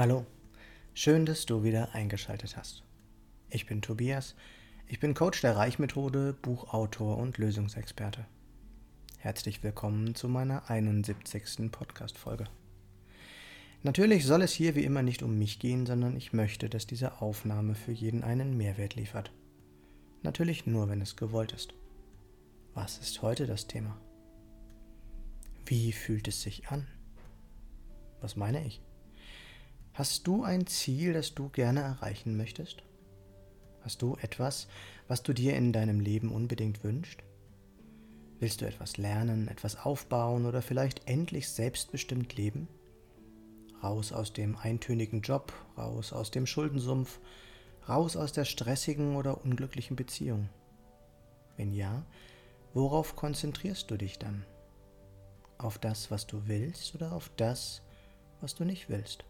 Hallo, schön, dass du wieder eingeschaltet hast. Ich bin Tobias, ich bin Coach der Reichmethode, Buchautor und Lösungsexperte. Herzlich willkommen zu meiner 71. Podcast-Folge. Natürlich soll es hier wie immer nicht um mich gehen, sondern ich möchte, dass diese Aufnahme für jeden einen Mehrwert liefert. Natürlich nur, wenn es gewollt ist. Was ist heute das Thema? Wie fühlt es sich an? Was meine ich? Hast du ein Ziel, das du gerne erreichen möchtest? Hast du etwas, was du dir in deinem Leben unbedingt wünschst? Willst du etwas lernen, etwas aufbauen oder vielleicht endlich selbstbestimmt leben? Raus aus dem eintönigen Job, raus aus dem Schuldensumpf, raus aus der stressigen oder unglücklichen Beziehung. Wenn ja, worauf konzentrierst du dich dann? Auf das, was du willst oder auf das, was du nicht willst?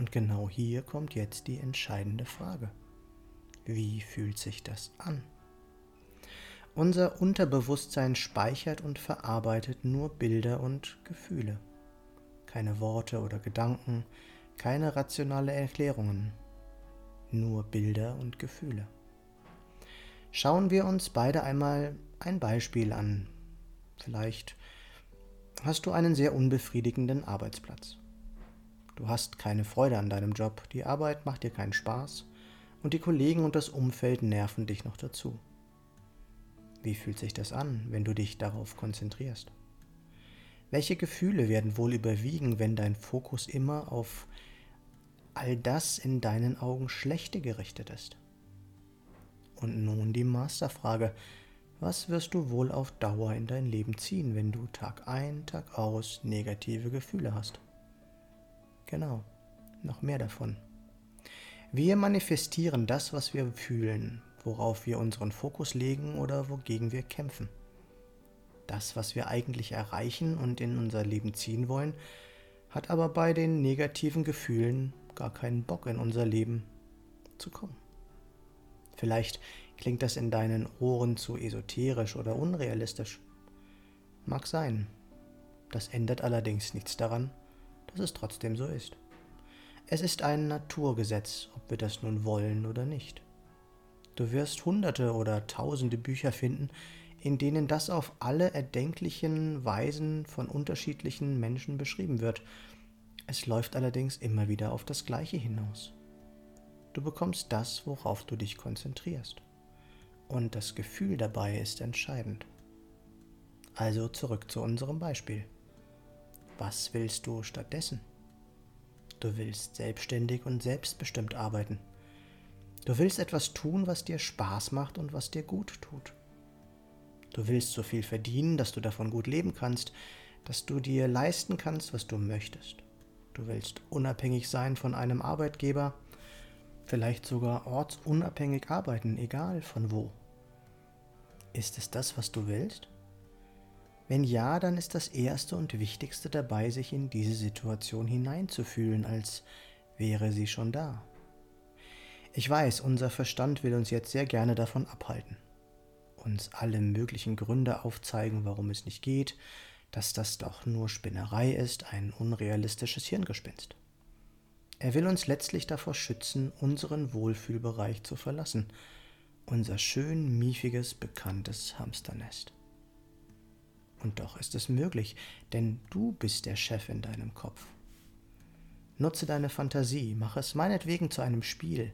Und genau hier kommt jetzt die entscheidende Frage. Wie fühlt sich das an? Unser Unterbewusstsein speichert und verarbeitet nur Bilder und Gefühle. Keine Worte oder Gedanken, keine rationale Erklärungen, nur Bilder und Gefühle. Schauen wir uns beide einmal ein Beispiel an. Vielleicht hast du einen sehr unbefriedigenden Arbeitsplatz. Du hast keine Freude an deinem Job, die Arbeit macht dir keinen Spaß und die Kollegen und das Umfeld nerven dich noch dazu. Wie fühlt sich das an, wenn du dich darauf konzentrierst? Welche Gefühle werden wohl überwiegen, wenn dein Fokus immer auf all das in deinen Augen Schlechte gerichtet ist? Und nun die Masterfrage, was wirst du wohl auf Dauer in dein Leben ziehen, wenn du Tag ein, Tag aus negative Gefühle hast? Genau, noch mehr davon. Wir manifestieren das, was wir fühlen, worauf wir unseren Fokus legen oder wogegen wir kämpfen. Das, was wir eigentlich erreichen und in unser Leben ziehen wollen, hat aber bei den negativen Gefühlen gar keinen Bock in unser Leben zu kommen. Vielleicht klingt das in deinen Ohren zu esoterisch oder unrealistisch. Mag sein. Das ändert allerdings nichts daran, dass es trotzdem so ist. Es ist ein Naturgesetz, ob wir das nun wollen oder nicht. Du wirst hunderte oder tausende Bücher finden, in denen das auf alle erdenklichen Weisen von unterschiedlichen Menschen beschrieben wird. Es läuft allerdings immer wieder auf das Gleiche hinaus. Du bekommst das, worauf du dich konzentrierst. Und das Gefühl dabei ist entscheidend. Also zurück zu unserem Beispiel. Was willst du stattdessen? Du willst selbstständig und selbstbestimmt arbeiten. Du willst etwas tun, was dir Spaß macht und was dir gut tut. Du willst so viel verdienen, dass du davon gut leben kannst, dass du dir leisten kannst, was du möchtest. Du willst unabhängig sein von einem Arbeitgeber, vielleicht sogar ortsunabhängig arbeiten, egal von wo. Ist es das, was du willst? Wenn ja, dann ist das Erste und Wichtigste dabei, sich in diese Situation hineinzufühlen, als wäre sie schon da. Ich weiß, unser Verstand will uns jetzt sehr gerne davon abhalten, uns alle möglichen Gründe aufzeigen, warum es nicht geht, dass das doch nur Spinnerei ist, ein unrealistisches Hirngespinst. Er will uns letztlich davor schützen, unseren Wohlfühlbereich zu verlassen, unser schön miefiges, bekanntes Hamsternest. Und doch ist es möglich, denn du bist der Chef in deinem Kopf. Nutze deine Fantasie, mach es meinetwegen zu einem Spiel,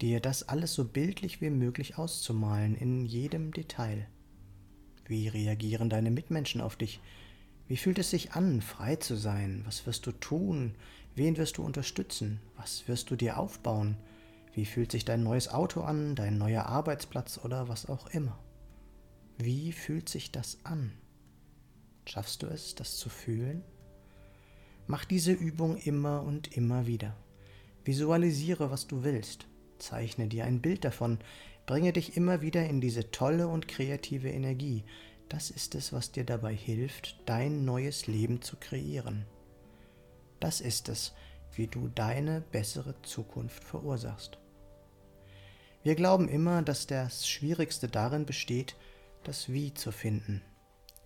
dir das alles so bildlich wie möglich auszumalen, in jedem Detail. Wie reagieren deine Mitmenschen auf dich? Wie fühlt es sich an, frei zu sein? Was wirst du tun? Wen wirst du unterstützen? Was wirst du dir aufbauen? Wie fühlt sich dein neues Auto an, dein neuer Arbeitsplatz oder was auch immer? Wie fühlt sich das an? Schaffst du es, das zu fühlen? Mach diese Übung immer und immer wieder. Visualisiere, was du willst. Zeichne dir ein Bild davon. Bringe dich immer wieder in diese tolle und kreative Energie. Das ist es, was dir dabei hilft, dein neues Leben zu kreieren. Das ist es, wie du deine bessere Zukunft verursachst. Wir glauben immer, dass das Schwierigste darin besteht, das Wie zu finden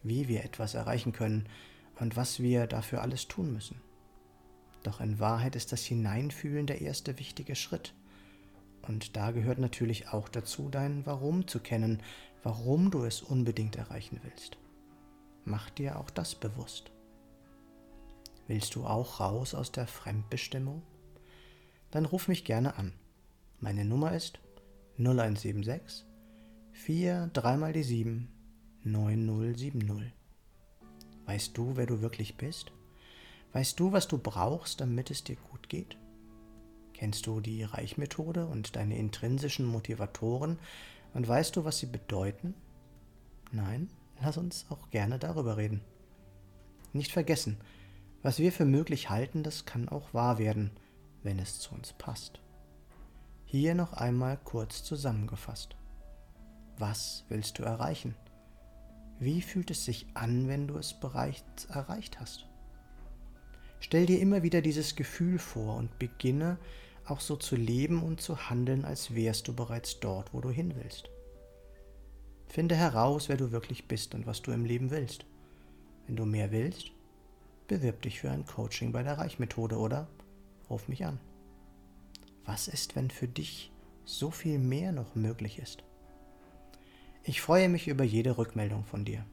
wie wir etwas erreichen können und was wir dafür alles tun müssen. Doch in Wahrheit ist das Hineinfühlen der erste wichtige Schritt. Und da gehört natürlich auch dazu, dein Warum zu kennen, warum du es unbedingt erreichen willst. Mach dir auch das bewusst. Willst du auch raus aus der Fremdbestimmung? Dann ruf mich gerne an. Meine Nummer ist 0176 4 3 mal die 7 9070. Weißt du, wer du wirklich bist? Weißt du, was du brauchst, damit es dir gut geht? Kennst du die Reichmethode und deine intrinsischen Motivatoren und weißt du, was sie bedeuten? Nein? Lass uns auch gerne darüber reden. Nicht vergessen, was wir für möglich halten, das kann auch wahr werden, wenn es zu uns passt. Hier noch einmal kurz zusammengefasst. Was willst du erreichen? Wie fühlt es sich an, wenn du es bereits erreicht hast? Stell dir immer wieder dieses Gefühl vor und beginne auch so zu leben und zu handeln, als wärst du bereits dort, wo du hin willst. Finde heraus, wer du wirklich bist und was du im Leben willst. Wenn du mehr willst, bewirb dich für ein Coaching bei der Reichmethode oder ruf mich an. Was ist, wenn für dich so viel mehr noch möglich ist? Ich freue mich über jede Rückmeldung von dir.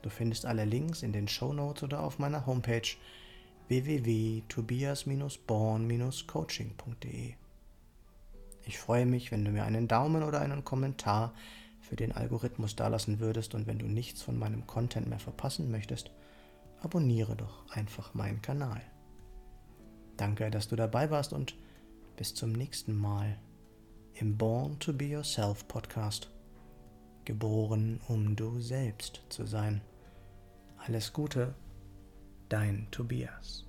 Du findest alle Links in den Show Notes oder auf meiner Homepage www.tobias-born-coaching.de. Ich freue mich, wenn du mir einen Daumen oder einen Kommentar für den Algorithmus dalassen würdest und wenn du nichts von meinem Content mehr verpassen möchtest, abonniere doch einfach meinen Kanal. Danke, dass du dabei warst und bis zum nächsten Mal im Born to Be Yourself Podcast geboren, um du selbst zu sein. Alles Gute, dein Tobias.